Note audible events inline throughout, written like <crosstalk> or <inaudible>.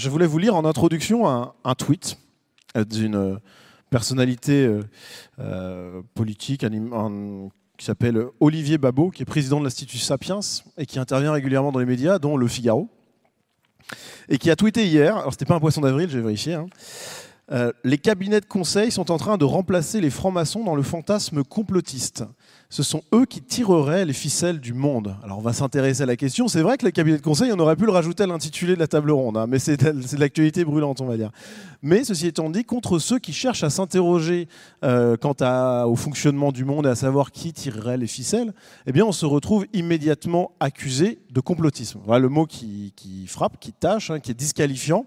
Je voulais vous lire en introduction un, tweet euh, d'une euh, personnalité euh, politique qui s'appelle Olivier Babot, qui est président de l'Institut Sapiens et qui intervient régulièrement dans les médias, dont Le Figaro, et qui a tweeté hier, alors c'était pas un poisson d'avril, j'ai vérifié, hein, les cabinets de conseil sont en train de remplacer les francs-maçons dans le fantasme complotiste ce sont eux qui tireraient les ficelles du monde. Alors on va s'intéresser à la question. C'est vrai que les cabinets de conseil, on aurait pu le rajouter à l'intitulé de la table ronde, hein, mais c'est de l'actualité brûlante, on va dire. Mais ceci étant dit, contre ceux qui cherchent à s'interroger euh, quant au fonctionnement du monde et à savoir qui tirerait les ficelles, eh bien on se retrouve immédiatement accusé de complotisme. Voilà le mot qui, frappe, qui tâche, hein, qui est disqualifiant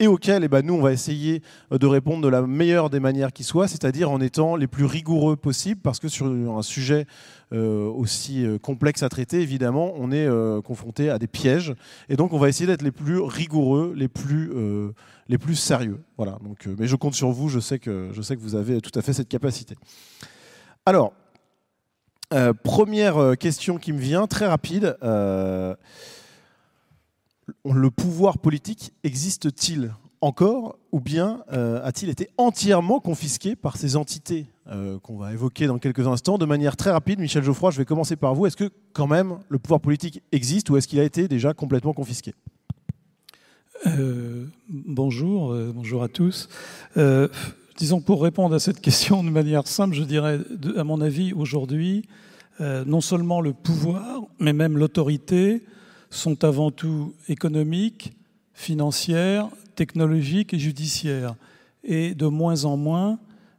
et auquel eh ben, nous, on va essayer euh, de répondre de la meilleure des manières qui soit, c'est-à-dire en étant les plus rigoureux possible, parce que sur un sujet euh, aussi euh, complexe à traiter, évidemment, on est confronté à des pièges, et donc on va essayer d'être les plus rigoureux, les plus, les plus sérieux. Voilà, donc, mais je compte sur vous, je sais, que, je sais que vous avez tout à fait cette capacité. Alors, première question qui me vient, très rapide le pouvoir politique existe-t-il encore ou bien euh, a-t-il été entièrement confisqué par ces entités euh, qu'on va évoquer dans quelques instants De manière très rapide, Michel Geoffroy, je vais commencer par vous. Est-ce que quand même le pouvoir politique existe ou est-ce qu'il a été déjà complètement confisqué? Euh, Bonjour, bonjour à tous. disons pour répondre à cette question de manière simple, je dirais, à mon avis, aujourd'hui, non seulement le pouvoir, mais même l'autorité sont avant tout économiques, financières, technologiques et judiciaires, et de moins en moins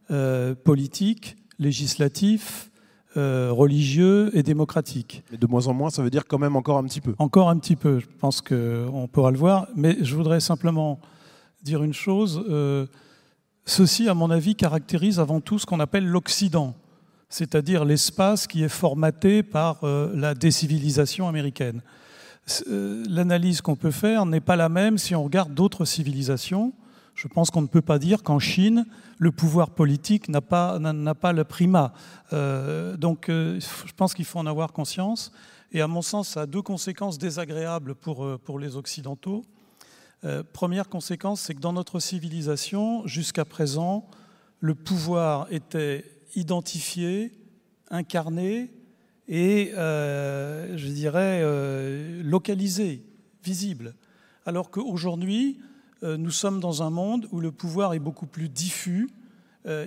euh, politiques, législatifs, euh, religieux et démocratiques. Et de moins en moins, ça veut dire quand même encore un petit peu Encore un petit peu, je pense qu'on pourra le voir, mais je voudrais simplement dire une chose. Euh, ceci, à mon avis, caractérise avant tout ce qu'on appelle l'Occident, c'est-à-dire l'espace qui est formaté par la décivilisation américaine. Euh, l'analyse qu'on peut faire n'est pas la même si on regarde d'autres civilisations. Je pense qu'on ne peut pas dire qu'en Chine, le pouvoir politique n'a pas, pas le primat. Euh, donc euh, je pense qu'il faut en avoir conscience. Et à mon sens, ça a deux conséquences désagréables pour, pour les Occidentaux. première conséquence, c'est que dans notre civilisation, jusqu'à présent, le pouvoir était identifié, incarné, et, euh, je dirais, euh, localisé, visible. Alors qu'aujourd'hui, euh, nous sommes dans un monde où le pouvoir est beaucoup plus diffus,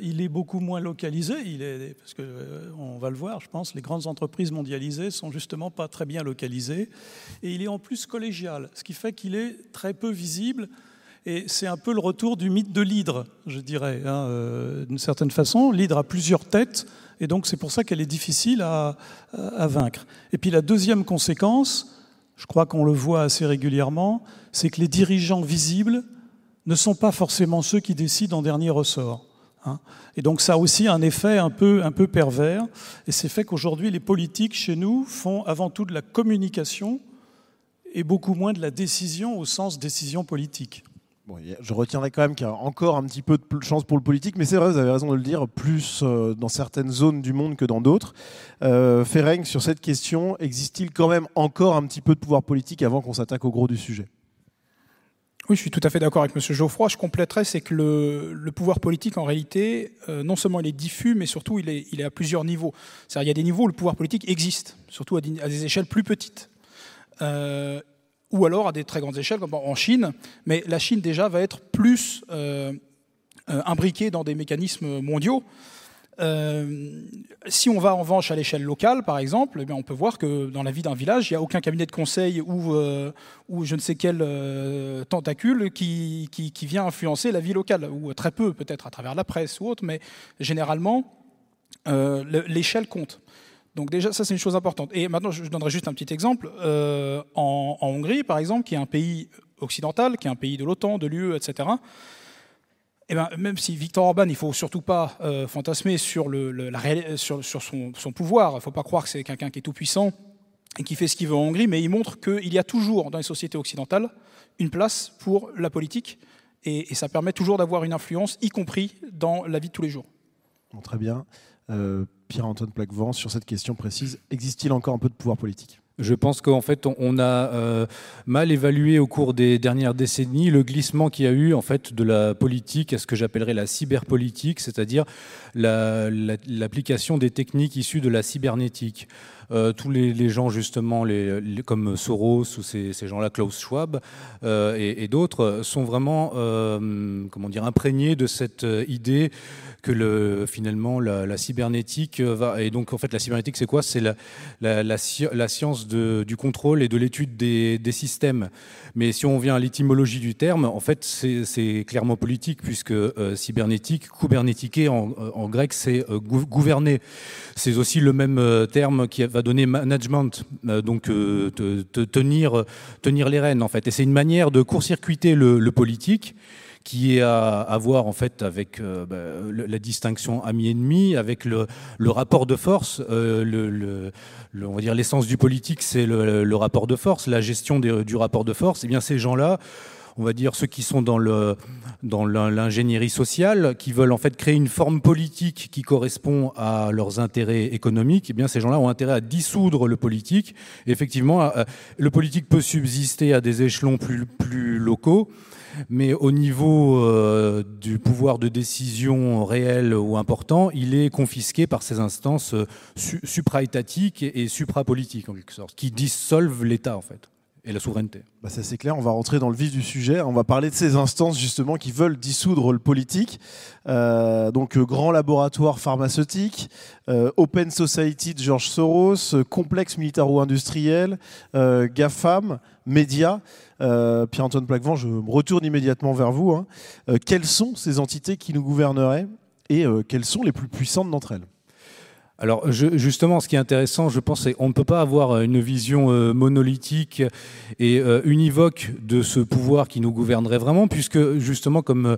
il est beaucoup moins localisé, il est, parce qu'on on va le voir, je pense, les grandes entreprises mondialisées sont justement pas très bien localisées, et il est en plus collégial, ce qui fait qu'il est très peu visible et c'est un peu le retour du mythe de l'hydre, je dirais, hein, d'une certaine façon. L'hydre a plusieurs têtes, et donc c'est pour ça qu'elle est difficile à, vaincre. Et puis la deuxième conséquence, je crois qu'on le voit assez régulièrement, c'est que les dirigeants visibles ne sont pas forcément ceux qui décident en dernier ressort. Hein. Et donc ça a aussi un effet un peu, un peu pervers, et c'est fait qu'aujourd'hui les politiques chez nous font avant tout de la communication et beaucoup moins de la décision au sens décision politique je retiendrai quand même qu'il y a encore un petit peu de chance pour le politique, mais c'est vrai, vous avez raison de le dire, plus euh, dans certaines zones du monde que dans d'autres. Euh, sur cette question, existe-t-il quand même encore un petit peu de pouvoir politique avant qu'on s'attaque au gros du sujet? Oui, je suis tout à fait d'accord avec M. Geoffroy. Je compléterais, c'est que le, pouvoir politique, en réalité, euh, non seulement il est diffus, mais surtout il est, à plusieurs niveaux. C'est-à-dire il y a des niveaux où le pouvoir politique existe, surtout à des, échelles plus petites. Ou alors à des très grandes échelles, comme en Chine. Mais la Chine, déjà, va être plus euh, euh, imbriquée dans des mécanismes mondiaux. Euh, si on va en revanche à l'échelle locale, par exemple, eh on peut voir que dans la vie d'un village, il n'y a aucun cabinet de conseil ou, ou je ne sais quel tentacule qui, qui, qui, vient influencer la vie locale, ou très peu peut-être à travers la presse ou autre, mais généralement, l'échelle compte. Donc déjà, ça c'est une chose importante. Et maintenant, je donnerai juste un petit exemple. Euh, en, Hongrie, par exemple, qui est un pays occidental, qui est un pays de l'OTAN, de l'UE, etc. Et ben, même si Victor Orban, il ne faut surtout pas euh, fantasmer sur, le, sur, son, pouvoir, il ne faut pas croire que c'est quelqu'un qui est tout puissant et qui fait ce qu'il veut en Hongrie, mais il montre qu'il y a toujours dans les sociétés occidentales une place pour la politique et, ça permet toujours d'avoir une influence, y compris dans la vie de tous les jours. très bien. Euh, Pierre-Antoine Plaquevent sur cette question précise. Existe-t-il encore un peu de pouvoir politique? Je pense qu'en fait, on a euh, mal évalué au cours des dernières décennies le glissement qu'il y a eu en fait de la politique à ce que j'appellerais la cyberpolitique, c'est-à-dire l'application des techniques issues de la cybernétique. Euh, tous les, gens justement comme Soros ou ces, gens-là, Klaus Schwab euh, et, d'autres, sont vraiment comment dire imprégnés de cette idée que le, finalement la, cybernétique va et donc en fait la cybernétique c'est quoi? C'est la, science du contrôle et de l'étude des, systèmes. Mais si on vient à l'étymologie du terme, en fait c'est clairement politique puisque euh, cybernétique, kubernétiquer en, en grec c'est euh, gouverner. C'est aussi le même euh, terme qui va donner management, donc te, tenir tenir les rênes en fait. Et c'est une manière de court-circuiter le, politique qui est à, voir en fait avec euh, bah, la distinction ami-ennemi, avec le, rapport de force. Euh, le, on va dire l'essence du politique, c'est le, rapport de force, la gestion du rapport de force. Et eh bien ces gens-là on va dire ceux qui sont dans l'ingénierie sociale, qui veulent en fait créer une forme politique qui correspond à leurs intérêts économiques, eh bien ces gens-là ont intérêt à dissoudre le politique. effectivement, euh, le politique peut subsister à des échelons plus locaux, mais au niveau euh, du pouvoir de décision réel ou important, il est confisqué par ces instances euh, supra-étatiques et, supra-politiques, en quelque sorte, qui dissolvent l'État, en fait et la souveraineté. Bah ça c'est clair, on va rentrer dans le vif du sujet. On va parler de ces instances justement qui veulent dissoudre le politique. Euh, donc grand laboratoire pharmaceutique, Open Society de George Soros, complexe militaro-industriel, GAFAM, médias. Euh, Pierre-Antoine Plaquevent, je me retourne immédiatement vers vous. Hein. Euh, quelles sont ces entités qui nous gouverneraient et euh, quelles sont les plus puissantes d'entre elles? Alors justement, ce qui est intéressant, je pense, c'est qu'on ne peut pas avoir une vision monolithique et univoque de ce pouvoir qui nous gouvernerait vraiment, puisque justement, comme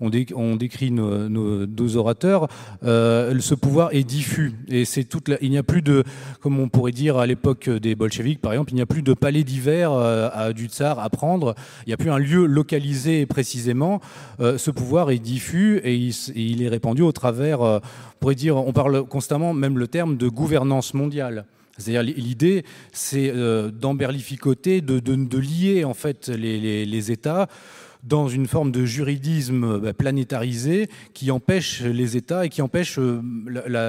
on, décrit nos, deux orateurs, euh, ce pouvoir est diffus. Et c'est toute il n'y a plus de, comme on pourrait dire à l'époque des bolcheviks, par exemple, il n'y a plus de palais d'hiver euh, du tsar à prendre. Il n'y a plus un lieu localisé précisément. Euh, ce pouvoir est diffus et il, est répandu au travers, on pourrait dire, on parle constamment même le terme de gouvernance mondiale. C'est-à-dire l'idée, c'est d'emberlificoter, de, lier en fait les États dans une forme de juridisme bah, planétarisé qui empêche les États et qui empêche euh,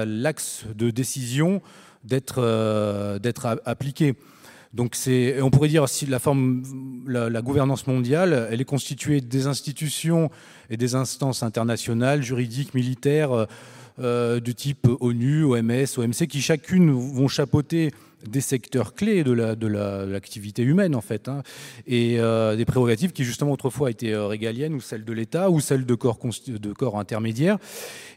l'axe de décision d'être euh, appliqué. Donc on pourrait dire si la forme, la, gouvernance mondiale, elle est constituée des institutions et des instances internationales, juridiques, militaires, euh, type ONU, OMS, OMC, qui chacune vont chapeauter des secteurs clés de l'activité humaine en fait, hein, et euh, des prérogatives qui justement autrefois étaient euh, régaliennes ou celles de l'État ou celles de corps, de corps intermédiaires.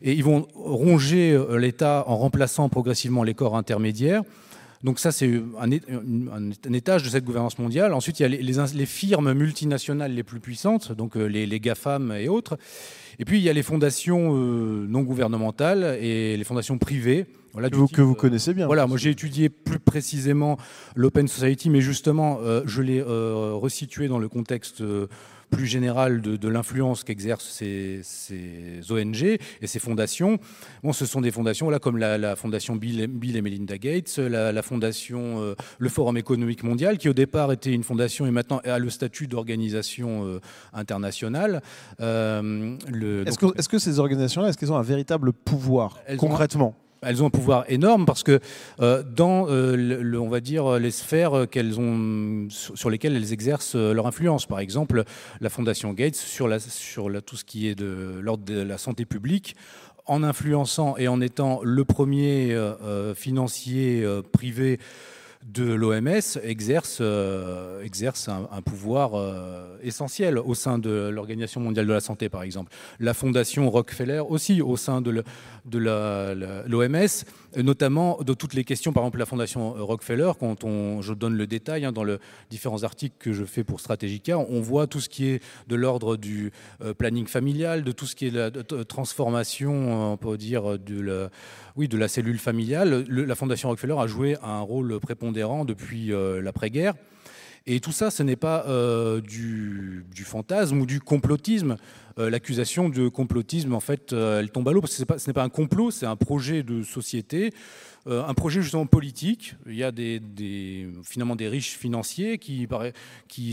Et ils vont ronger euh, l'État en remplaçant progressivement les corps intermédiaires. Donc ça, c'est un, étage de cette gouvernance mondiale. Ensuite, il y a les, les, firmes multinationales les plus puissantes, donc les GAFAM et autres. Et puis, il y a les fondations non gouvernementales et les fondations privées que, vous, connaissez bien. Voilà, moi j'ai étudié plus précisément l'Open Society, mais justement, euh, je l'ai euh, resitué dans le contexte euh, plus général de, l'influence qu'exercent ces, ONG et ces fondations. Bon, ce sont des fondations là, comme la, fondation Bill, et Melinda Gates, la, fondation le Forum économique mondial, qui au départ était une fondation et maintenant a le statut d'organisation internationale. est-ce que, est que, ces organisations-là, est-ce qu'elles ont un véritable pouvoir concrètement? Elles ont un pouvoir énorme parce que euh, dans, euh, on va dire, les sphères qu'elles ont, sur lesquelles elles exercent euh, leur influence, par exemple, la Fondation Gates sur, la, sur la, tout ce qui est de l'ordre de la santé publique, en influençant et en étant le premier financier privé de l'OMS exerce, euh, exerce un, pouvoir euh, essentiel au sein de l'Organisation mondiale de la santé, par exemple. La fondation Rockefeller aussi au sein de l'OMS, notamment de toutes les questions, par exemple la fondation Rockefeller, quand on, je donne le détail hein, dans les différents articles que je fais pour Strategica, on voit tout ce qui est de l'ordre du euh, planning familial, de tout ce qui est transformation, on peut dire, de la de la cellule familiale. la Fondation Rockefeller a joué un rôle prépondérant depuis euh, l'après-guerre. Et tout ça, ce n'est pas du, fantasme ou du complotisme. L'accusation de complotisme, en fait, elle tombe à l'eau parce que ce n'est pas un complot, c'est un projet de société euh, un projet justement politique. Il y a finalement des riches financiers qui,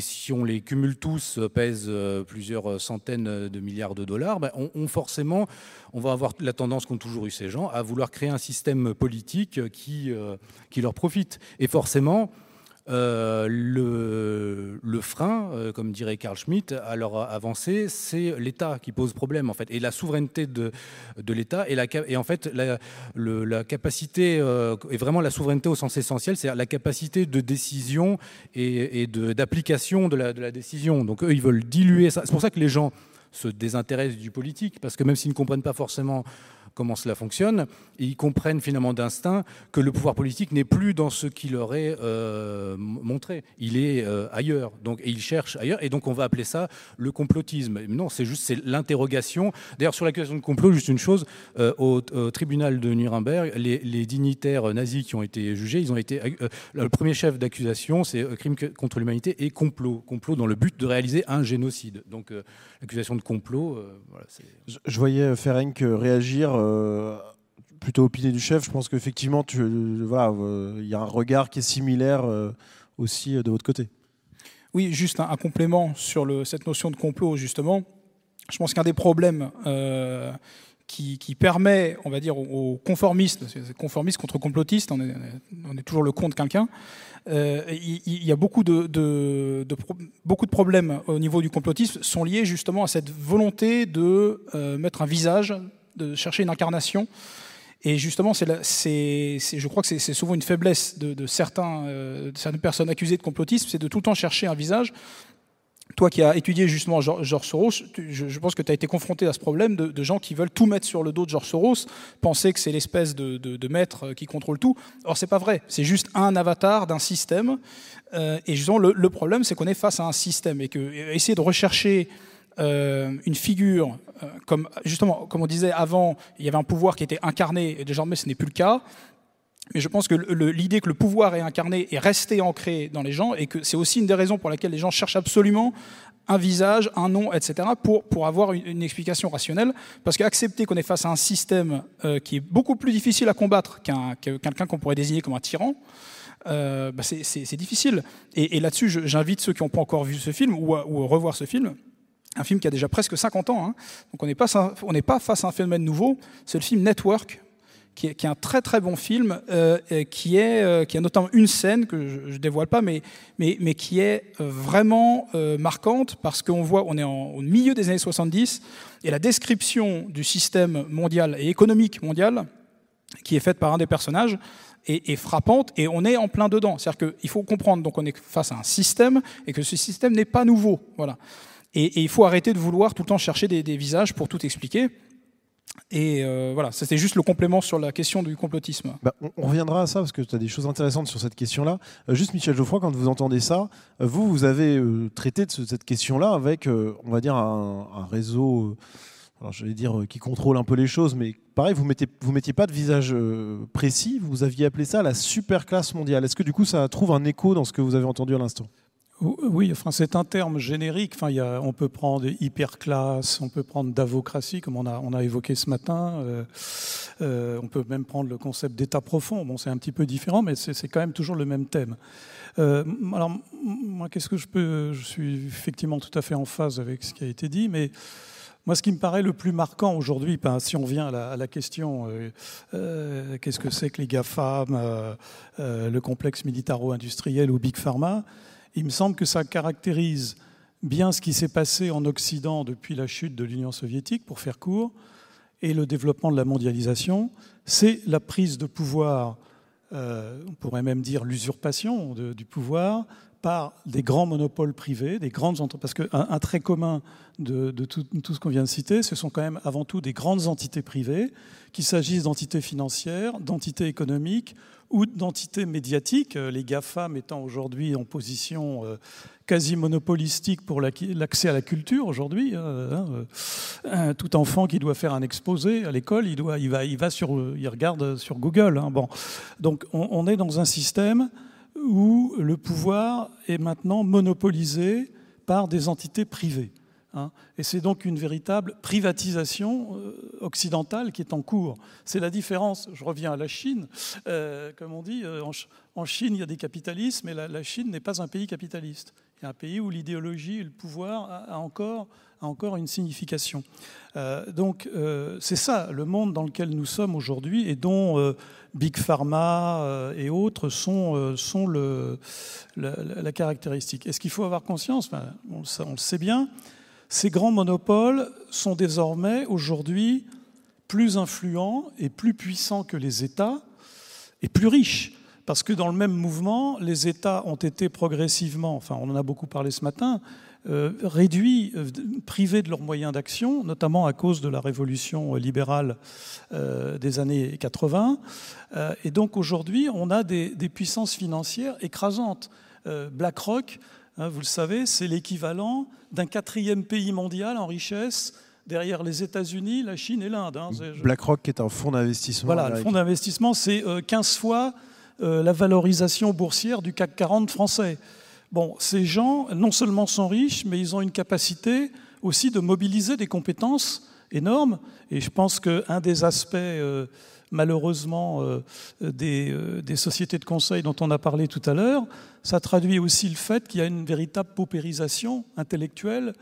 si on les cumule tous, pèsent euh, plusieurs centaines de milliards de dollars. Ben, on, forcément, on va avoir la tendance qu'ont toujours eu ces gens à vouloir créer un système politique qui, euh, qui leur profite. Et forcément, euh, le, frein, euh, comme dirait Carl Schmitt, à leur avancée, c'est l'État qui pose problème en fait, et la souveraineté de, de l'État et, et en fait la, la capacité euh, et vraiment la souveraineté au sens essentiel, c'est la capacité de décision et, et d'application de, la, de la décision. Donc eux, ils veulent diluer ça. C'est pour ça que les gens se désintéressent du politique, parce que même s'ils ne comprennent pas forcément comment cela fonctionne. ils comprennent finalement d'instinct que le pouvoir politique n'est plus dans ce qu'il leur est euh, montré. Il est euh, ailleurs. Donc, et il cherche ailleurs. Et donc, on va appeler ça le complotisme. non, c'est juste c'est l'interrogation. D'ailleurs, sur l'accusation de complot, juste une chose euh, au, tribunal de Nuremberg, les, dignitaires nazis qui ont été jugés, ils ont été le premier chef d'accusation, c'est crime contre l'humanité et complot, complot dans le but de réaliser un génocide. Donc, l'accusation de complot. Je, je, voyais Ferenc réagir euh, plutôt opiné du chef. Je pense qu'effectivement, voilà, euh, il y a un regard qui est similaire euh, aussi de votre côté. Oui, juste un, complément sur cette notion de complot, justement. Je pense qu'un des problèmes qui, permet, on va dire, aux conformistes, conformistes contre complotistes, on est, toujours le compte quelqu'un, il, y a beaucoup de problèmes au niveau du complotisme sont liés justement à cette volonté de mettre un visage de chercher une incarnation. Et justement, c'est, je crois que c'est, souvent une faiblesse de, certains, euh, certaines personnes accusées de complotisme, c'est de tout le temps chercher un visage. Toi qui as étudié justement George Soros, je, pense que tu as été confronté à ce problème de, gens qui veulent tout mettre sur le dos de George Soros, penser que c'est l'espèce de, maître qui contrôle tout. Or, c'est pas vrai. C'est juste un avatar d'un système. Euh, et justement, le, le problème, c'est qu'on est face à un système et que essayer de rechercher euh, une figure, euh, comme justement, comme on disait avant, il y avait un pouvoir qui était incarné, et désormais ce n'est plus le cas. Mais je pense que l'idée que le pouvoir est incarné est restée ancrée dans les gens, et que c'est aussi une des raisons pour lesquelles les gens cherchent absolument un visage, un nom, etc., pour, pour avoir une, explication rationnelle. Parce qu'accepter qu'on est face à un système euh, qui est beaucoup plus difficile à combattre qu'un quelqu'un qu'on pourrait désigner comme un tyran, bah c'est difficile. Et, là-dessus, j'invite ceux qui n'ont pas encore vu ce film ou ou à revoir ce film un film qui a déjà presque 50 ans, hein. donc on n'est pas, face à un phénomène nouveau, c'est le film Network, qui est, un très très bon film, euh, euh, qui a notamment une scène que je ne dévoile pas, mais, qui est euh, vraiment marquante, parce qu'on voit, on est au milieu des années 70, et la description du système mondial et économique mondial, qui est faite par un des personnages, est, est frappante, et on est en plein dedans. C'est-à-dire qu'il faut comprendre, donc on est face à un système, et que ce système n'est pas nouveau. Voilà. Et, il faut arrêter de vouloir tout le temps chercher des, visages pour tout expliquer. Et euh, voilà, c'était juste le complément sur la question du complotisme. Bah, on, reviendra à ça parce que tu as des choses intéressantes sur cette question-là. Euh, juste Michel Geoffroy, quand vous entendez ça, euh, vous, vous avez traité de cette question-là avec, on va dire, un, réseau, alors j'allais dire, qui contrôle un peu les choses, mais pareil, vous ne mettez, vous mettiez pas de visage précis, vous aviez appelé ça la super classe mondiale. Est-ce que du coup ça trouve un écho dans ce que vous avez entendu à l'instant? Oui, enfin, c'est un terme générique. Enfin, on peut prendre hyperclasse, on peut prendre davocratie, comme on a, on a évoqué ce matin. Euh, euh, on peut même prendre le concept d'état profond. Bon, c'est un petit peu différent, mais c'est quand même toujours le même thème. Euh, alors, moi, qu'est-ce que je peux. Je suis effectivement tout à fait en phase avec ce qui a été dit, mais. Moi, ce qui me paraît le plus marquant aujourd'hui, ben, si on vient à la, question, qu'est-ce que c'est que les GAFAM, le complexe militaro-industriel ou Big Pharma, il me semble que ça caractérise bien ce qui s'est passé en Occident depuis la chute de l'Union soviétique, pour faire court, et le développement de la mondialisation. C'est la prise de pouvoir, euh, on pourrait même dire l'usurpation du pouvoir, par des grands monopoles privés, des grandes. Parce qu'un un trait commun de, tout, ce qu'on vient de citer, ce sont quand même avant tout des grandes entités privées, qu'il s'agisse d'entités financières, d'entités économiques ou d'entités médiatiques, euh, les GAFAM étant aujourd'hui en position euh, quasi monopolistique pour l'accès à la culture aujourd'hui. Hein, hein, tout enfant qui doit faire un exposé à l'école, il, va, sur, regarde sur Google. Hein, bon. Donc on, est dans un système où le pouvoir est maintenant monopolisé par des entités privées. Hein. Et c'est donc une véritable privatisation euh, occidentale qui est en cours. C'est la différence, je reviens à la Chine, euh, comme on dit, euh, en, Chine il y a des capitalismes, mais la, Chine n'est pas un pays capitaliste. Il y a un pays où l'idéologie et le pouvoir a, encore, a encore une signification. donc c'est ça le monde dans lequel nous sommes aujourd'hui et dont Big Pharma et autres sont, sont le, la, caractéristique. Est-ce qu'il faut avoir conscience? On, on le sait bien ces grands monopoles sont désormais aujourd'hui plus influents et plus puissants que les États et plus riches. Parce que dans le même mouvement, les États ont été progressivement, enfin on en a beaucoup parlé ce matin, euh, réduits, euh, privés de leurs moyens d'action, notamment à cause de la révolution libérale euh, des années 80. et donc aujourd'hui, on a des, puissances financières écrasantes. BlackRock vous le savez, c'est l'équivalent d'un quatrième pays mondial en richesse derrière les États-Unis, la Chine et l'Inde. Hein. BlackRock est un fonds d'investissement. Voilà, le fonds d'investissement, c'est 15 euh, fois euh, la valorisation boursière du CAC 40 français. Bon, ces gens, non seulement sont riches, mais ils ont une capacité aussi de mobiliser des compétences énormes. Et je pense qu'un des aspects euh, malheureusement euh, euh, des, sociétés de conseil dont on a parlé tout à l'heure, ça traduit aussi le fait qu'il y a une véritable paupérisation intellectuelle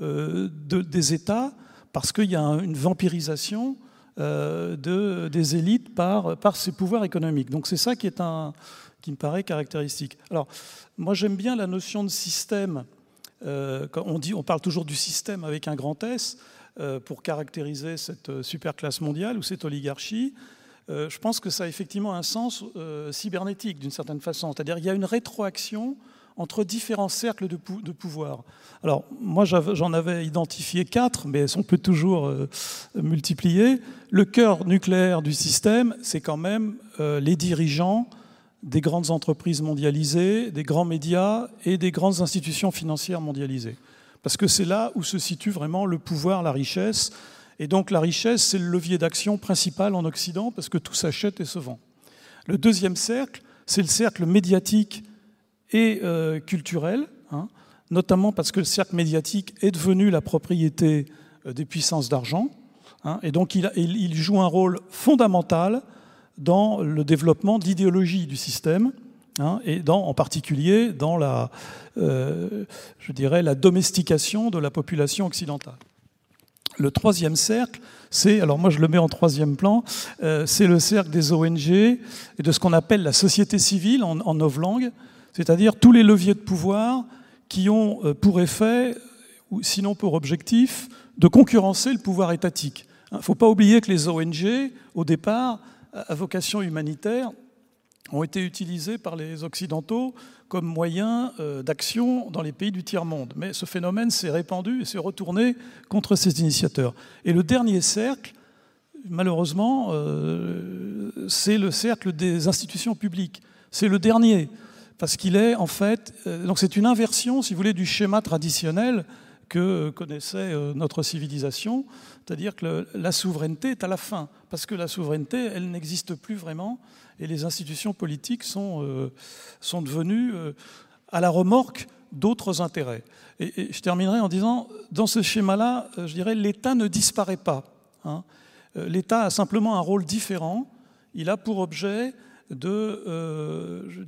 des États parce qu'il y a une vampirisation de, des élites par, par ces pouvoirs économiques. Donc c'est ça qui, est un, qui me paraît caractéristique. Alors moi j'aime bien la notion de système. on parle toujours du système avec un grand S pour caractériser cette superclasse mondiale ou cette oligarchie. Euh, je pense que ça a effectivement un sens euh, cybernétique d'une certaine façon. C'est-à-dire qu'il y a une rétroaction entre différents cercles de, pouvoir. Alors, moi, j'en avais identifié quatre, mais on peut toujours euh, multiplier. Le cœur nucléaire du système, c'est quand même les dirigeants des grandes entreprises mondialisées, des grands médias et des grandes institutions financières mondialisées. Parce que c'est là où se situe vraiment le pouvoir, la richesse, et donc la richesse, c'est le levier d'action principal en Occident parce que tout s'achète et se vend. Le deuxième cercle, c'est le cercle médiatique et euh, culturel, hein, notamment parce que le cercle médiatique est devenu la propriété euh, des puissances d'argent. Hein, et donc il, joue un rôle fondamental dans le développement d'idéologie du système. Hein, et en particulier dans la, euh, je dirais, la domestication de la population occidentale. Le troisième cercle, c'est, alors moi je le mets en troisième plan, euh, c'est le cercle des ONG et de ce qu'on appelle la société civile en, en novlangue, c'est-à-dire tous les leviers de pouvoir qui ont euh, pour effet, ou sinon pour objectif, de concurrencer le pouvoir étatique. Il ne faut pas oublier que les ONG, au départ, à vocation humanitaire, ont été utilisées par les Occidentaux comme moyen euh, d'action dans les pays du tiers-monde. Mais ce phénomène s'est répandu et s'est retourné contre ces initiateurs. Et le dernier cercle, malheureusement, euh, c'est le cercle des institutions publiques. C'est le dernier, parce qu'il est en fait... Euh, donc c'est une inversion, si vous voulez, du schéma traditionnel que connaissait notre civilisation, c'est-à-dire que la souveraineté est à la fin, parce que la souveraineté, elle n'existe plus vraiment, et les institutions politiques sont, euh, sont devenues euh, à la remorque d'autres intérêts. Et, je terminerai en disant, dans ce schéma-là, euh, je dirais, l'État ne disparaît pas. Hein. L'État a simplement un rôle différent. Il a pour objet de, je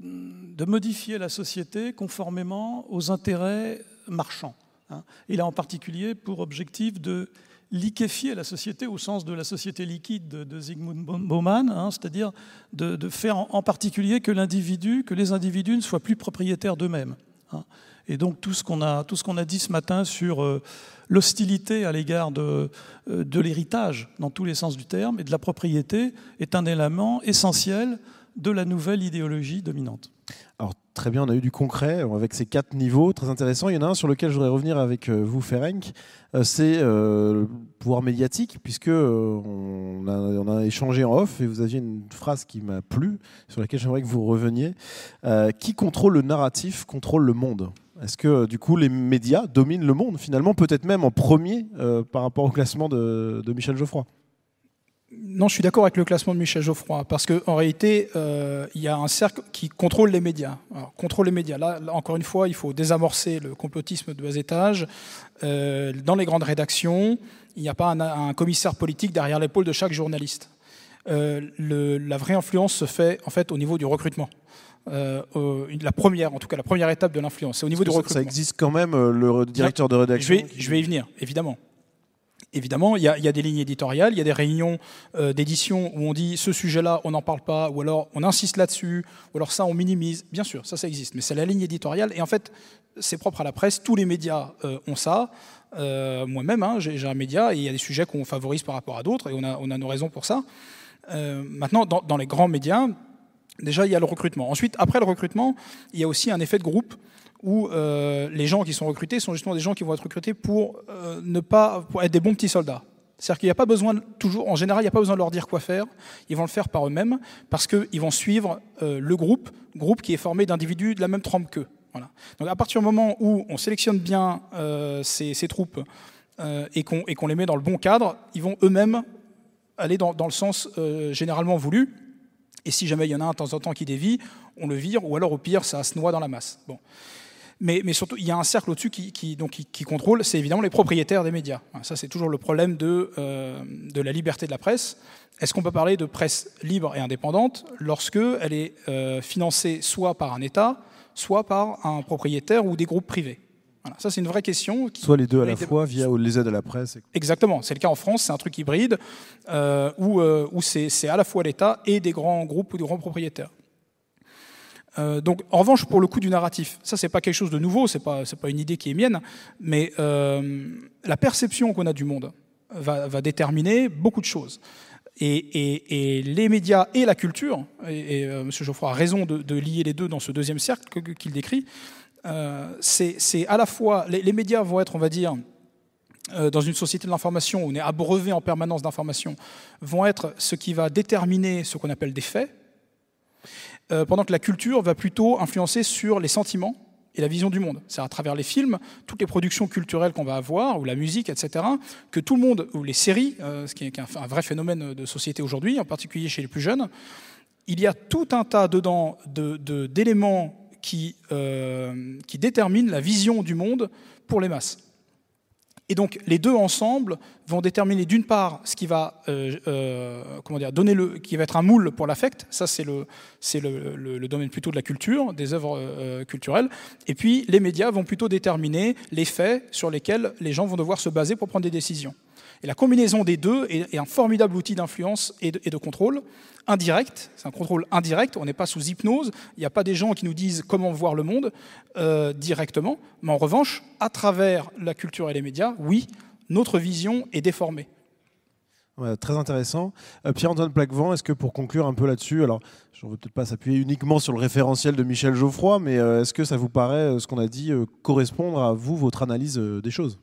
de modifier la société conformément aux intérêts marchands. Hein. Il a en particulier pour objectif de liquéfier la société au sens de la société liquide de, de Zygmunt Bauman, hein, c'est-à-dire de, faire en, particulier que l'individu, que les individus ne soient plus propriétaires d'eux-mêmes. Hein. Et donc tout ce qu'on a, tout ce qu'on a dit ce matin sur euh, l'hostilité à l'égard de, euh, de l'héritage, dans tous les sens du terme, et de la propriété, est un élément essentiel de la nouvelle idéologie dominante. Alors très bien, on a eu du concret avec ces quatre niveaux, très intéressant. Il y en a un sur lequel je voudrais revenir avec euh, vous, Ferenc. Euh, c'est euh, le pouvoir médiatique, puisque on a, échangé en off et vous aviez une phrase qui m'a plu, sur laquelle j'aimerais que vous reveniez. qui contrôle le narratif contrôle le monde? Est-ce que du coup les médias dominent le monde finalement, peut-être même en premier par rapport au classement de Michel Geoffroy? Non, je suis d'accord avec le classement de Michel Geoffroy, parce qu'en réalité, euh, il y a un cercle qui contrôle les médias. contrôle les médias. Là, encore une fois, il faut désamorcer le complotisme de bas étage. Euh, dans les grandes rédactions, il n'y a pas un, commissaire politique derrière l'épaule de chaque journaliste. Euh, la vraie influence se fait en fait au niveau du recrutement. la première, en tout cas, la première étape de l'influence, c'est au niveau du recrutement. Ça existe quand même, le directeur de rédaction. Je vais, je vais y venir, évidemment. Évidemment, il y, a, des lignes éditoriales, il y a des réunions euh, d'édition où on dit ce sujet-là, on n'en parle pas, ou alors on insiste là-dessus, ou alors ça, on minimise. Bien sûr, ça, ça existe, mais c'est la ligne éditoriale. Et en fait, c'est propre à la presse, tous les médias euh, ont ça. Euh, moi-même, hein, j'ai un média et il y a des sujets qu'on favorise par rapport à d'autres, et on a, nos raisons pour ça. maintenant, dans les grands médias, déjà, il y a le recrutement. Ensuite, après le recrutement, il y a aussi un effet de groupe où euh, les gens qui sont recrutés sont justement des gens qui vont être recrutés pour euh, ne pas être des bons petits soldats. C'est-à-dire qu'il n'y a pas besoin, toujours, en général, il n'y a pas besoin de leur dire quoi faire. Ils vont le faire par eux-mêmes parce qu'ils vont suivre euh, le groupe, groupe qui est formé d'individus de la même trempe qu'eux. Voilà. Donc à partir du moment où on sélectionne bien ces, troupes et qu'on les met dans le bon cadre, ils vont eux-mêmes aller dans, dans, le sens généralement voulu. Et si jamais il y en a un de temps en temps qui dévie, on le vire, ou alors au pire, ça se noie dans la masse. Bon. Mais, surtout, il y a un cercle au-dessus qui, donc, qui, contrôle, c'est évidemment les propriétaires des médias. Ça, c'est toujours le problème de, euh, de la liberté de la presse. Est-ce qu'on peut parler de presse libre et indépendante lorsque elle est euh, financée soit par un État, soit par un propriétaire ou des groupes privés? Voilà, ça c'est une vraie question. Soit les deux à la fois via les aides à la presse. Exactement, c'est le cas en France, c'est un truc hybride euh, où, où c'est à la fois l'État et des grands groupes ou des grands propriétaires. Euh, donc, en revanche, pour le coup du narratif, ça c'est pas quelque chose de nouveau, c'est pas pas une idée qui est mienne, mais euh, la perception qu'on a du monde va, déterminer beaucoup de choses. Et, les médias et la culture, et, euh, M. Geoffroy a raison de, lier les deux dans ce deuxième cercle qu'il décrit, c'est à la fois les, les, médias vont être, on va dire, dans une société de l'information où on est abreuvé en permanence d'informations, vont être ce qui va déterminer ce qu'on appelle des faits euh, pendant que la culture va plutôt influencer sur les sentiments et la vision du monde. C'est à travers les films, toutes les productions culturelles qu'on va avoir, ou la musique, etc., que tout le monde, ou les séries, euh, ce qui est un, vrai phénomène de société aujourd'hui, en particulier chez les plus jeunes, il y a tout un tas dedans d'éléments euh, qui déterminent la vision du monde pour les masses. Et donc les deux ensemble vont déterminer d'une part ce qui va, euh, euh, donner le, qui va être un moule pour l'affect. Ça c'est le, domaine plutôt de la culture, des œuvres euh, culturelles. Et puis les médias vont plutôt déterminer les faits sur lesquels les gens vont devoir se baser pour prendre des décisions. Et la combinaison des deux est, un formidable outil d'influence et, de, contrôle indirect. C'est un contrôle indirect. On n'est pas sous hypnose. Il n'y a pas des gens qui nous disent comment voir le monde euh, directement. Mais en revanche, à travers la culture et les médias, oui, notre vision est déformée. très intéressant. Euh, Pierre-Antoine Plaquevent, est-ce que pour conclure un peu là-dessus, alors je ne veux peut-être pas s'appuyer uniquement sur le référentiel de Michel Geoffroy, mais euh, est-ce que ça vous paraît, ce qu'on a dit, correspondre à vous, votre analyse des choses?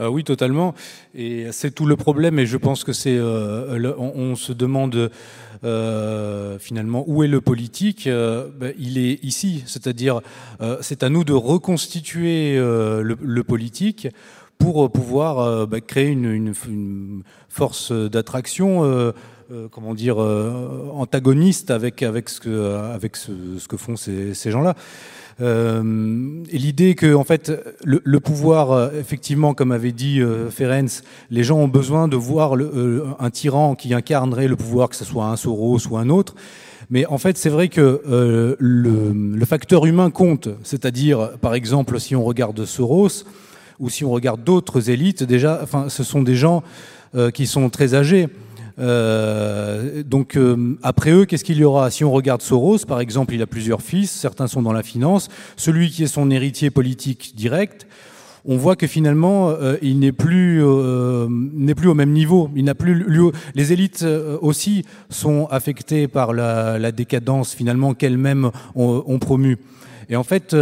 Euh, oui, totalement. Et c'est tout le problème. Et je pense que c'est, euh, on, se demande euh, finalement où est le politique. Ben, il est ici, c'est-à-dire c'est à nous de reconstituer le, politique pour pouvoir ben, créer une, force d'attraction. comment dire, antagoniste avec, avec, ce, que, avec ce, que font ces, ces gens-là. Euh, et l'idée que, en fait, le, pouvoir, euh, effectivement, comme avait dit euh, Ferenc, les gens ont besoin de voir un tyran qui incarnerait le pouvoir, que ce soit un Soros ou un autre. Mais en fait, c'est vrai que le, le, facteur humain compte. C'est-à-dire, par exemple, si on regarde Soros ou si on regarde d'autres élites, déjà, enfin, ce sont des gens qui sont très âgés. Euh, donc euh, après eux, qu'est-ce qu'il y aura Si on regarde Soros, par exemple, il a plusieurs fils, certains sont dans la finance. Celui qui est son héritier politique direct, on voit que finalement, euh, il n'est plus n'est plus au même niveau. Il n'a plus les élites aussi sont affectées par la, décadence finalement qu'elles-mêmes ont, ont promu. Et en fait.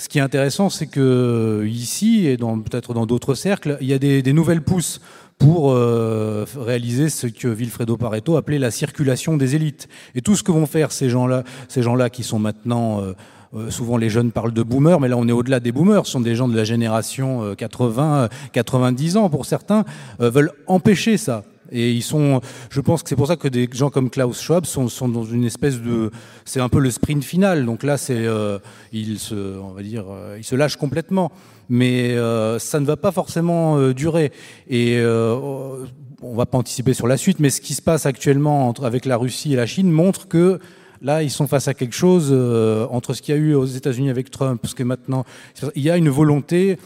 ce qui est intéressant, c'est que ici et peut-être dans d'autres cercles, il y a des nouvelles pousses pour euh, réaliser ce que Vilfredo Pareto appelait la circulation des élites. Et tout ce que vont faire ces gens-là, ces gens-là qui sont maintenant euh, euh, souvent les jeunes parlent de boomers, mais là on est au-delà des boomers, ce sont des gens de la génération 80, 90 ans pour certains, veulent empêcher ça. Et ils sont, je pense que c'est pour ça que des gens comme Klaus Schwab sont, dans une espèce de, c'est un peu le sprint final. Donc là, c'est, euh, il se, on va dire, euh, il se lâche complètement. Mais euh, ça ne va pas forcément euh, durer. Et euh, on va pas anticiper sur la suite, mais ce qui se passe actuellement entre, avec la Russie et la Chine montre que Là, ils sont face à quelque chose euh, entre ce qu'il y a eu aux États-Unis avec Trump, parce que maintenant, il y a une volonté,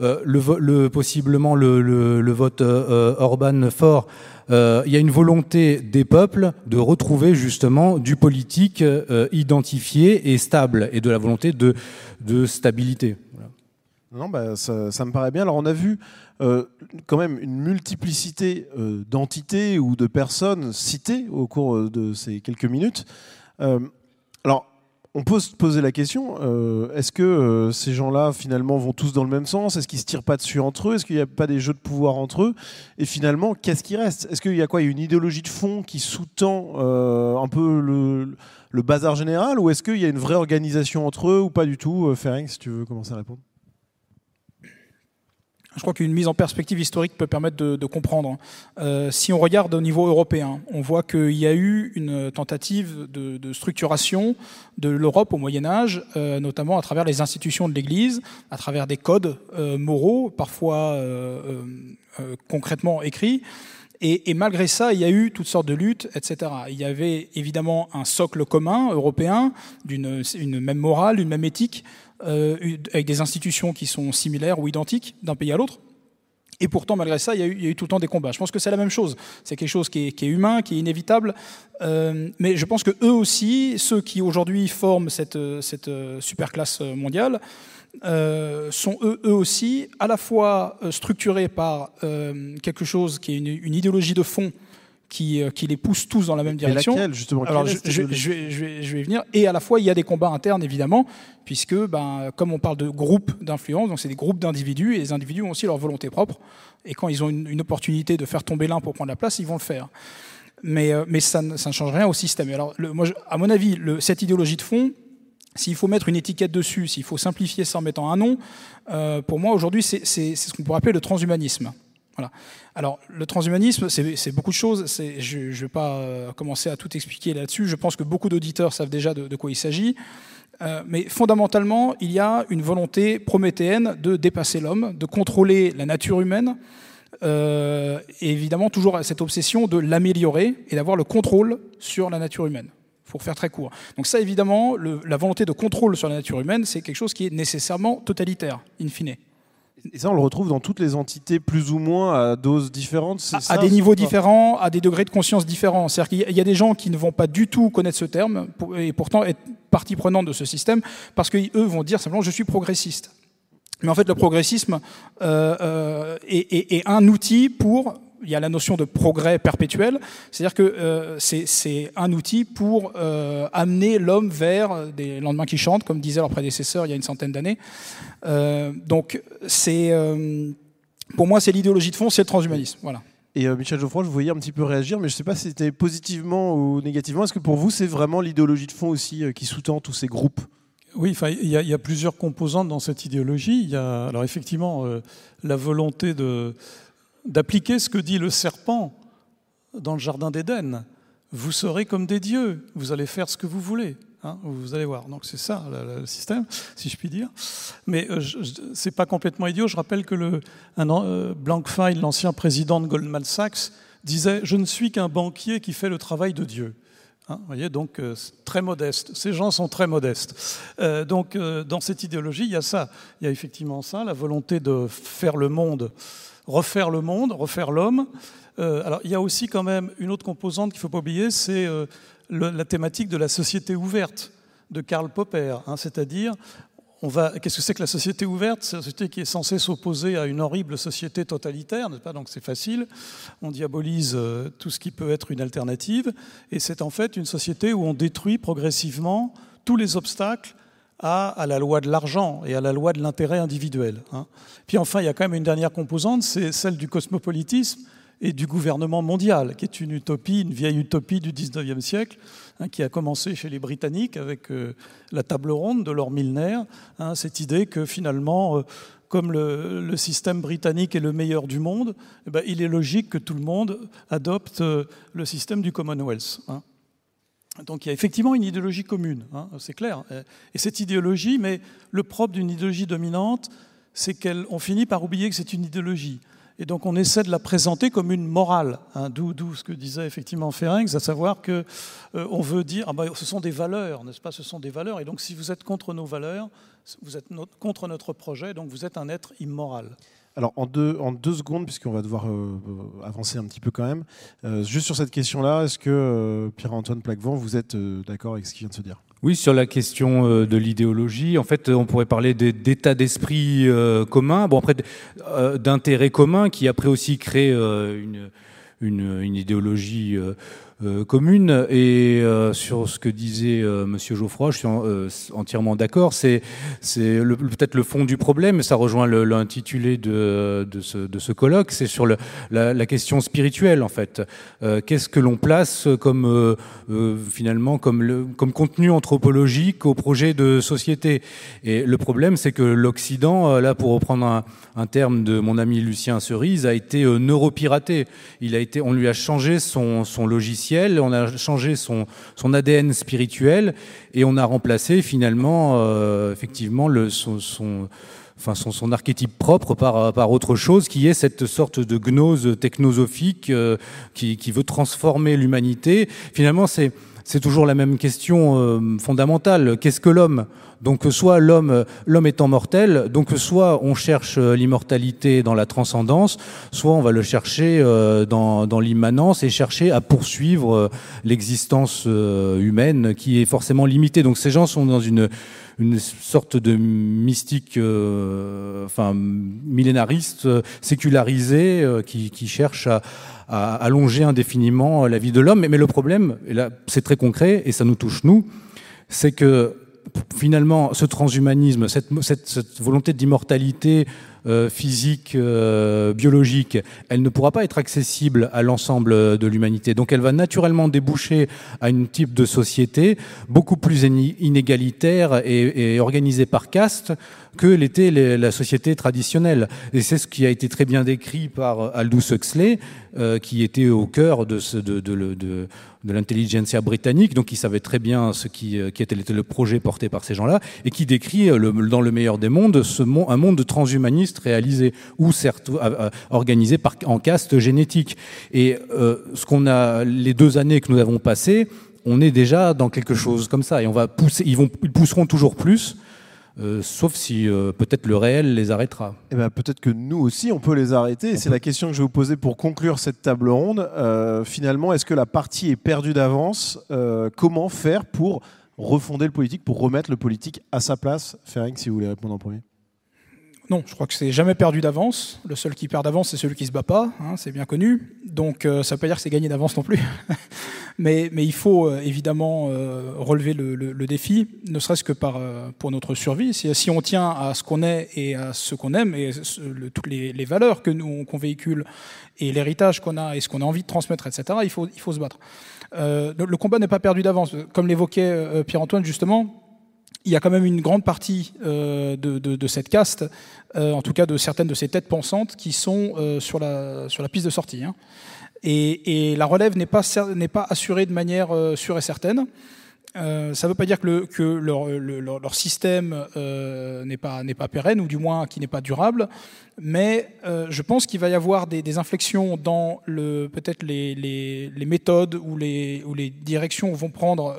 le, le, possiblement le, vote euh, Orban fort, euh, il y a une volonté des peuples de retrouver justement du politique euh, identifié et stable, et de la volonté de, de stabilité. Non, bah, ça, me paraît bien. Alors, on a vu euh, quand même une multiplicité euh, d'entités ou de personnes citées au cours de ces quelques minutes. Euh, alors, on peut se poser la question euh, est-ce que euh, ces gens-là, finalement, vont tous dans le même sens? Est-ce qu'ils ne se tirent pas dessus entre eux? Est-ce qu'il n'y a pas des jeux de pouvoir entre eux? Et finalement, qu'est-ce qui reste? Est-ce qu'il y a quoi? Il y a une idéologie de fond qui sous-tend euh, un peu le, bazar général? Ou est-ce qu'il y a une vraie organisation entre eux ou pas du tout? Fering, si tu veux commencer à répondre. Je crois qu'une mise en perspective historique peut permettre de, comprendre. Euh, si on regarde au niveau européen, on voit qu'il y a eu une tentative de, structuration de l'Europe au Moyen Âge, euh, notamment à travers les institutions de l'Église, à travers des codes euh, moraux, parfois concrètement écrits. Et, et, malgré ça, il y a eu toutes sortes de luttes, etc. Il y avait évidemment un socle commun européen, d'une une même morale, une même éthique, euh, avec des institutions qui sont similaires ou identiques d'un pays à l'autre. Et pourtant, malgré ça, il y, a eu, tout le temps des combats. Je pense que c'est la même chose. C'est quelque chose qui est, humain, qui est inévitable. Euh, mais je pense que eux aussi, ceux qui aujourd'hui forment cette, cette superclasse mondiale, euh, sont eux, aussi à la fois structurés par euh, quelque chose qui est une idéologie de fond qui, qui, les pousse tous dans la même direction. Laquelle, justement, Alors, je, je, je, vais, je, vais, je vais y venir. Et à la fois, il y a des combats internes, évidemment, puisque, ben, comme on parle de groupes d'influence, donc c'est des groupes d'individus, et les individus ont aussi leur volonté propre. Et quand ils ont une, une opportunité de faire tomber l'un pour prendre la place, ils vont le faire. Mais, euh, mais ça, ça, ne change rien au système. Alors, le, moi, à mon avis, le, cette idéologie de fond, s'il faut mettre une étiquette dessus, s'il faut simplifier ça en mettant un nom, euh, pour moi, aujourd'hui, c'est ce qu'on pourrait appeler le transhumanisme. Voilà. Alors, le transhumanisme, c'est beaucoup de choses. Je ne vais pas euh, commencer à tout expliquer là-dessus. Je pense que beaucoup d'auditeurs savent déjà de, quoi il s'agit. Euh, mais fondamentalement, il y a une volonté prométhéenne de dépasser l'homme, de contrôler la nature humaine, euh, et évidemment toujours cette obsession de l'améliorer et d'avoir le contrôle sur la nature humaine pour faire très court. Donc ça, évidemment, la volonté de contrôle sur la nature humaine, c'est quelque chose qui est nécessairement totalitaire, in fine. Et ça, on le retrouve dans toutes les entités, plus ou moins à doses différentes À, ça, à des niveaux différents, à des degrés de conscience différents. C'est-à-dire qu'il y a des gens qui ne vont pas du tout connaître ce terme et pourtant être partie prenante de ce système parce qu'eux vont dire simplement je suis progressiste. Mais en fait, le progressisme euh, euh, est, est, est un outil pour il y a la notion de progrès perpétuel, c'est-à-dire que euh, c'est un outil pour euh, amener l'homme vers des lendemains qui chantent, comme disaient leurs prédécesseurs il y a une centaine d'années. Euh, donc c'est, euh, pour moi, c'est l'idéologie de fond, c'est le transhumanisme. Voilà. Et euh, Michel Geoffroy, je vous voyais un petit peu réagir, mais je ne sais pas si c'était positivement ou négativement. Est-ce que pour vous, c'est vraiment l'idéologie de fond aussi qui sous-tend tous ces groupes? Oui, enfin, il y, y, a plusieurs composantes dans cette idéologie. Il y a, alors effectivement, euh, la volonté de, d'appliquer ce que dit le serpent dans le jardin d'Éden. Vous serez comme des dieux, vous allez faire ce que vous voulez. Hein, vous allez voir. Donc c'est ça le, système, si je puis dire. Mais euh, c'est pas complètement idiot. Je rappelle que le euh, Blankfein, l'ancien président de Goldman Sachs, disait Je ne suis qu'un banquier qui fait le travail de Dieu. Hein, vous voyez, donc euh, très modeste. Ces gens sont très modestes. Euh, donc euh, dans cette idéologie, il y a ça. Il y a effectivement ça, la volonté de faire le monde, refaire le monde, refaire l'homme. Alors il y a aussi quand même une autre composante qu'il ne faut pas oublier, c'est la thématique de la société ouverte de Karl Popper, hein, c'est-à-dire Qu'est-ce que c'est que la société ouverte? C'est la société qui est censée s'opposer à une horrible société totalitaire, n'est-ce pas? Donc c'est facile. On diabolise euh, tout ce qui peut être une alternative, et c'est en fait une société où on détruit progressivement tous les obstacles à, à la loi de l'argent et à la loi de l'intérêt individuel. Hein. Puis enfin, il y a quand même une dernière composante, c'est celle du cosmopolitisme et du gouvernement mondial, qui est une utopie, une vieille utopie du 19e siècle, hein, qui a commencé chez les Britanniques avec euh, la table ronde de Lord Milner, hein, cette idée que finalement, euh, comme le, système britannique est le meilleur du monde, eh ben, il est logique que tout le monde adopte le système du Commonwealth. Hein. Donc il y a effectivement une idéologie commune, c'est clair. Et cette idéologie, mais le propre d'une idéologie dominante, c'est qu'on finit par oublier que c'est une idéologie. Et donc on essaie de la présenter comme une morale, hein, d'où, ce que disait effectivement Ferenc, à savoir que euh, on veut dire, ah ben, ce sont des valeurs, n'est-ce pas Ce sont des valeurs. Et donc si vous êtes contre nos valeurs, vous êtes contre notre projet, donc vous êtes un être immoral. Alors en deux, secondes, puisqu'on va devoir euh, avancer un petit peu quand même, euh, juste sur cette question-là, est-ce que Pierre-Antoine Plaquevent, vous êtes d'accord avec ce qui vient de se dire? Oui, sur la question euh, de l'idéologie, en fait, on pourrait parler d'état d'esprit euh, commun, bon après euh, d'intérêt commun qui après aussi crée une, une, une idéologie euh, commune. Et euh, sur ce que disait euh, Monsieur Geoffroy, je suis entièrement d'accord. C'est peut-être le fond du problème, mais ça rejoint l'intitulé de, ce, colloque. C'est sur la, question spirituelle, en fait. Qu'est-ce que l'on place comme finalement comme, contenu anthropologique au projet de société? Et le problème, c'est que l'Occident, là, pour reprendre un, terme de mon ami Lucien Cerise, a été neuropiraté. Il a été, on lui a changé son logiciel on a changé son, ADN spirituel et on a remplacé finalement euh, effectivement son, archétype propre par, par autre chose, qui est cette sorte de gnose technosophique euh, qui, qui, veut transformer l'humanité. Finalement, c'est c'est toujours la même question euh, fondamentale. Qu'est-ce que l'homme? Donc soit l'homme, l'homme étant mortel, donc soit on cherche euh, l'immortalité dans la transcendance, soit on va le chercher euh, dans, l'immanence et chercher à poursuivre l'existence humaine qui est forcément limitée. Donc ces gens sont dans une une sorte de mystique, enfin millénariste, sécularisé, qui, qui cherche à à allonger indéfiniment la vie de l'homme. Mais, le problème, et là c'est très concret et ça nous touche nous, c'est que finalement ce transhumanisme, cette, cette, volonté d'immortalité physique, euh, biologique, elle ne pourra pas être accessible à l'ensemble de l'humanité. Donc elle va naturellement déboucher à un type de société beaucoup plus inégalitaire et, organisée par caste que l'était la société traditionnelle. Et c'est ce qui a été très bien décrit par Aldous Huxley, euh, qui était au cœur de, l'intelligentsia britannique, donc il savait très bien ce qui, euh, qui était, le projet porté par ces gens-là, et qui décrit euh, dans le meilleur des mondes un monde transhumaniste réalisé, ou certes organisé par, en caste génétique. Et euh, ce qu'on a, les deux années que nous avons passées, on est déjà dans quelque chose comme ça, et on va pousser, ils, vont, ils pousseront toujours plus. Euh, sauf si euh, peut-être le réel les arrêtera. Eh ben, peut-être que nous aussi, on peut les arrêter. C'est la question que je vais vous poser pour conclure cette table ronde. Euh, finalement, est-ce que la partie est perdue d'avance? Comment faire pour refonder le politique, pour remettre le politique à sa place? Ferenc, si vous voulez répondre en premier. Non, je crois que c'est jamais perdu d'avance. Le seul qui perd d'avance, c'est celui qui se bat pas, hein, c'est bien connu. Donc ça ne veut pas dire que c'est gagné d'avance non plus. <laughs> Mais, il faut euh, évidemment euh, relever le, défi, ne serait-ce que euh, pour notre survie. Si, on tient à ce qu'on est et à ce qu'on aime, et toutes les, valeurs que nous qu'on véhicule, et l'héritage qu'on a et ce qu'on a envie de transmettre, etc., il faut, il faut se battre. le combat n'est pas perdu d'avance. Comme l'évoquait Pierre-Antoine justement, il y a quand même une grande partie de, cette caste, en tout cas de certaines de ces têtes pensantes, qui sont sur, la, sur la piste de sortie. Hein. Et, la relève n'est pas, pas assurée de manière euh, sûre et certaine. Euh, ça ne veut pas dire que, le, que leur, leur, système euh, n'est pas, pas pérenne, ou du moins qui n'est pas durable, mais je pense qu'il va y avoir des, inflexions dans peut-être les, les, les, méthodes ou les, ou les directions où vont prendre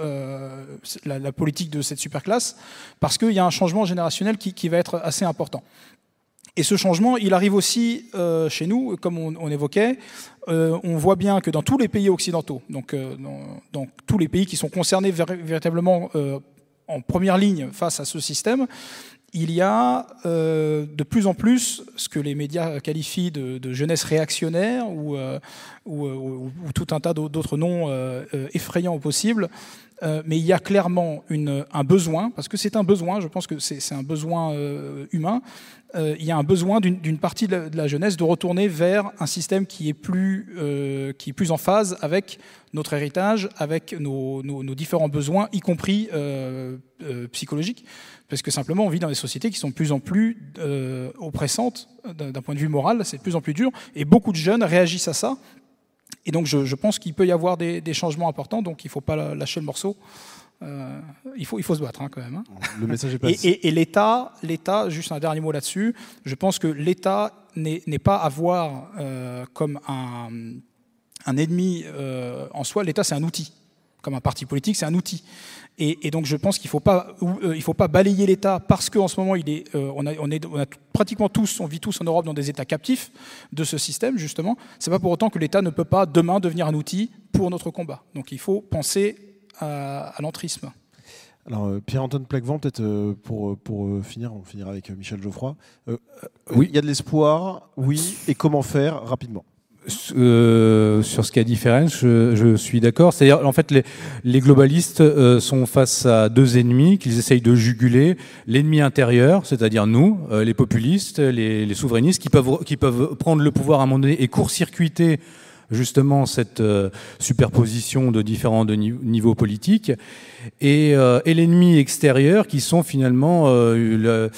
la, la, politique de cette superclasse, parce qu'il y a un changement générationnel qui, qui va être assez important. Et ce changement, il arrive aussi euh, chez nous, comme on, évoquait. Euh, on voit bien que dans tous les pays occidentaux, donc euh, dans, tous les pays qui sont concernés véritablement en première ligne face à ce système, il y a de plus en plus ce que les médias qualifient de, jeunesse réactionnaire ou, ou, tout un tas d'autres noms effrayants possibles. mais il y a clairement un besoin, parce que c'est un besoin, je pense que c'est un besoin humain, euh, il y a un besoin d'une partie de la, jeunesse de retourner vers un système qui est plus, euh, qui est plus en phase avec notre héritage, avec nos, différents besoins, y compris euh, psychologiques. Parce que simplement, on vit dans des sociétés qui sont de plus en plus oppressantes d'un point de vue moral, c'est de plus en plus dur, et beaucoup de jeunes réagissent à ça. Et donc, je, pense qu'il peut y avoir des, des, changements importants, donc il ne faut pas lâcher le morceau. Euh, il, faut, il faut se battre hein, quand même. Hein. Le message est passé. Et, et, l'État, l'État, juste un dernier mot là-dessus, je pense que l'État n'est pas à voir euh, comme un, un ennemi euh, en soi. L'État, c'est un outil. Comme un parti politique, c'est un outil. Et, donc je pense qu'il ne faut, pas, il faut pas balayer l'État parce qu'en ce moment, il est, on, a, on, est, on a pratiquement tous, on vit tous en Europe dans des États captifs de ce système, justement. Ce n'est pas pour autant que l'État ne peut pas demain devenir un outil pour notre combat. Donc il faut penser à, l'entrisme. Alors, euh, Pierre-Antoine Plaquevent, peut-être euh, pour, pour euh, finir, on finira avec Michel Geoffroy. oui. Il y a de l'espoir, oui, et comment faire rapidement? Sur ce qu'a dit Ferenc, je, suis d'accord. C'est-à-dire, en fait, les, les globalistes sont face à deux ennemis qu'ils essayent de juguler. L'ennemi intérieur, c'est-à-dire nous, les populistes, les, les, souverainistes, qui peuvent, qui peuvent prendre le pouvoir à un moment donné et court-circuiter justement cette euh, superposition de différents niveaux politiques, et, euh, et l'ennemi extérieur qui sont finalement euh,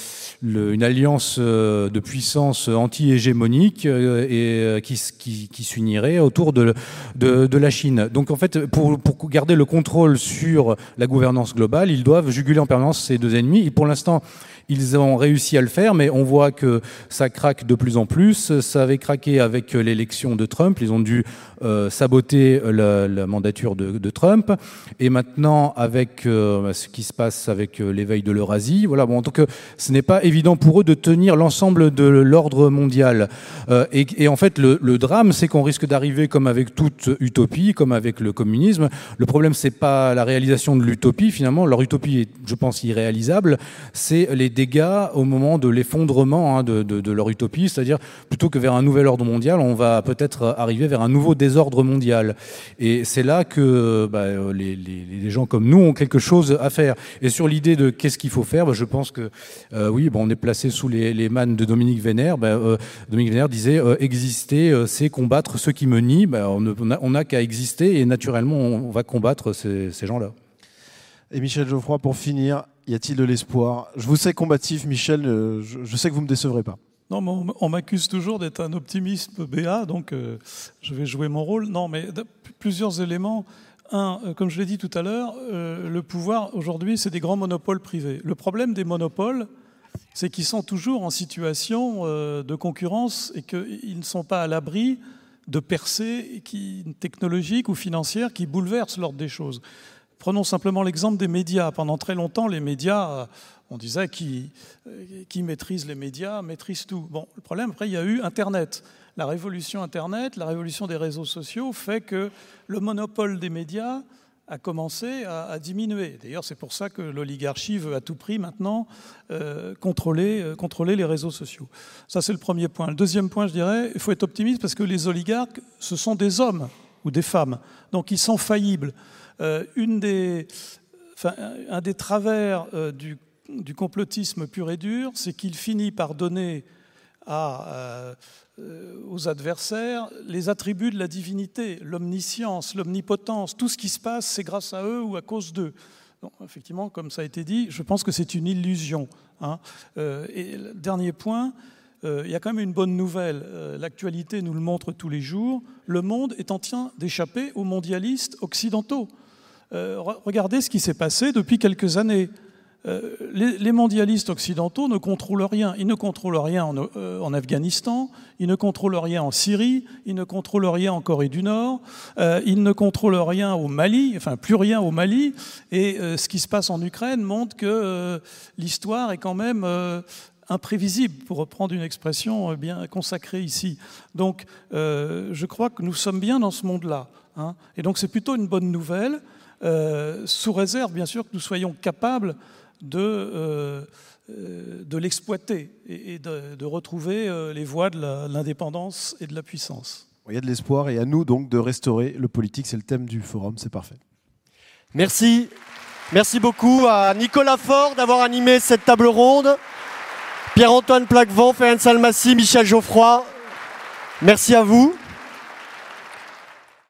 une alliance de puissance anti-hégémonique et qui, s'unirait autour de, la Chine. Donc en fait, pour, pour garder le contrôle sur la gouvernance globale, ils doivent juguler en permanence ces deux ennemis. Et pour l'instant, ils ont réussi à le faire, mais on voit que ça craque de plus en plus. Ça avait craqué avec l'élection de Trump. Ils ont dû euh, saboter la, la mandature de, Trump. Et maintenant, avec euh, ce qui se passe avec euh, l'éveil de l'Eurasie, voilà. Bon, donc, ce n'est pas évident pour eux de tenir l'ensemble de l'ordre mondial. Euh, et, en fait, le, drame, c'est qu'on risque d'arriver comme avec toute utopie, comme avec le communisme. Le problème, c'est pas la réalisation de l'utopie. Finalement, leur utopie est, je pense, irréalisable. C'est les dégâts au moment de l'effondrement hein, de, leur utopie, c'est-à-dire plutôt que vers un nouvel ordre mondial, on va peut-être arriver vers un nouveau désordre mondial. Et c'est là que bah, les, gens comme nous ont quelque chose à faire. Et sur l'idée de qu'est-ce qu'il faut faire, bah, je pense que euh, oui, bon, on est placé sous les, les mannes de Dominique Vénère. Bah, euh, Dominique Vénère disait euh, exister, c'est combattre ceux qui me nient. Bah, on n'a qu'à exister et naturellement on, va combattre ces, gens-là. Et Michel Geoffroy, pour finir, y a-t-il de l'espoir? Je vous sais combatif, Michel, euh, je, sais que vous ne me décevrez pas. Non, mais on m'accuse toujours d'être un optimiste BA, donc euh, je vais jouer mon rôle. Non, mais plusieurs éléments. Un, euh, comme je l'ai dit tout à l'heure, euh, le pouvoir aujourd'hui, c'est des grands monopoles privés. Le problème des monopoles, c'est qu'ils sont toujours en situation de concurrence et qu'ils ne sont pas à l'abri de percées technologiques ou financières qui bouleversent l'ordre des choses. Prenons simplement l'exemple des médias. Pendant très longtemps, les médias, on disait qui, qui maîtrise les médias, maîtrise tout. Bon, le problème, après, il y a eu Internet. La révolution Internet, la révolution des réseaux sociaux fait que le monopole des médias a commencé à, diminuer. D'ailleurs, c'est pour ça que l'oligarchie veut à tout prix maintenant euh, contrôler, euh, contrôler les réseaux sociaux. Ça, c'est le premier point. Le deuxième point, je dirais, il faut être optimiste parce que les oligarques, ce sont des hommes ou des femmes. Donc, ils sont faillibles. Euh, un des travers euh, du, complotisme pur et dur, c'est qu'il finit par donner euh, aux adversaires les attributs de la divinité, l'omniscience, l'omnipotence. Tout ce qui se passe, c'est grâce à eux ou à cause d'eux. effectivement, comme ça a été dit, je pense que c'est une illusion. Hein. Dernier point, il y a quand même une bonne nouvelle. L'actualité nous le montre tous les jours. Le monde est en train d'échapper aux mondialistes occidentaux. Euh, regardez ce qui s'est passé depuis quelques années. Euh, les, mondialistes occidentaux ne contrôlent rien. Ils ne contrôlent rien en, euh, en, Afghanistan, ils ne contrôlent rien en Syrie, ils ne contrôlent rien en Corée du Nord, ils ne contrôlent rien au Mali, enfin plus rien au Mali. Et ce qui se passe en Ukraine montre que l'histoire est quand même imprévisible, pour reprendre une expression bien consacrée ici. Donc je crois que nous sommes bien dans ce monde-là. Hein. Et donc c'est plutôt une bonne nouvelle. Euh, sous réserve, bien sûr, que nous soyons capables de, euh, de l'exploiter et, et de, de, retrouver euh, les voies de l'indépendance et de la puissance. Il y a de l'espoir et à nous donc de restaurer le politique. C'est le thème du forum, c'est parfait. Merci. Merci beaucoup à Nicolas Faure d'avoir animé cette table ronde. Pierre-Antoine Plaquevent, Ferenc Salmassi, Michel Geoffroy, merci à vous.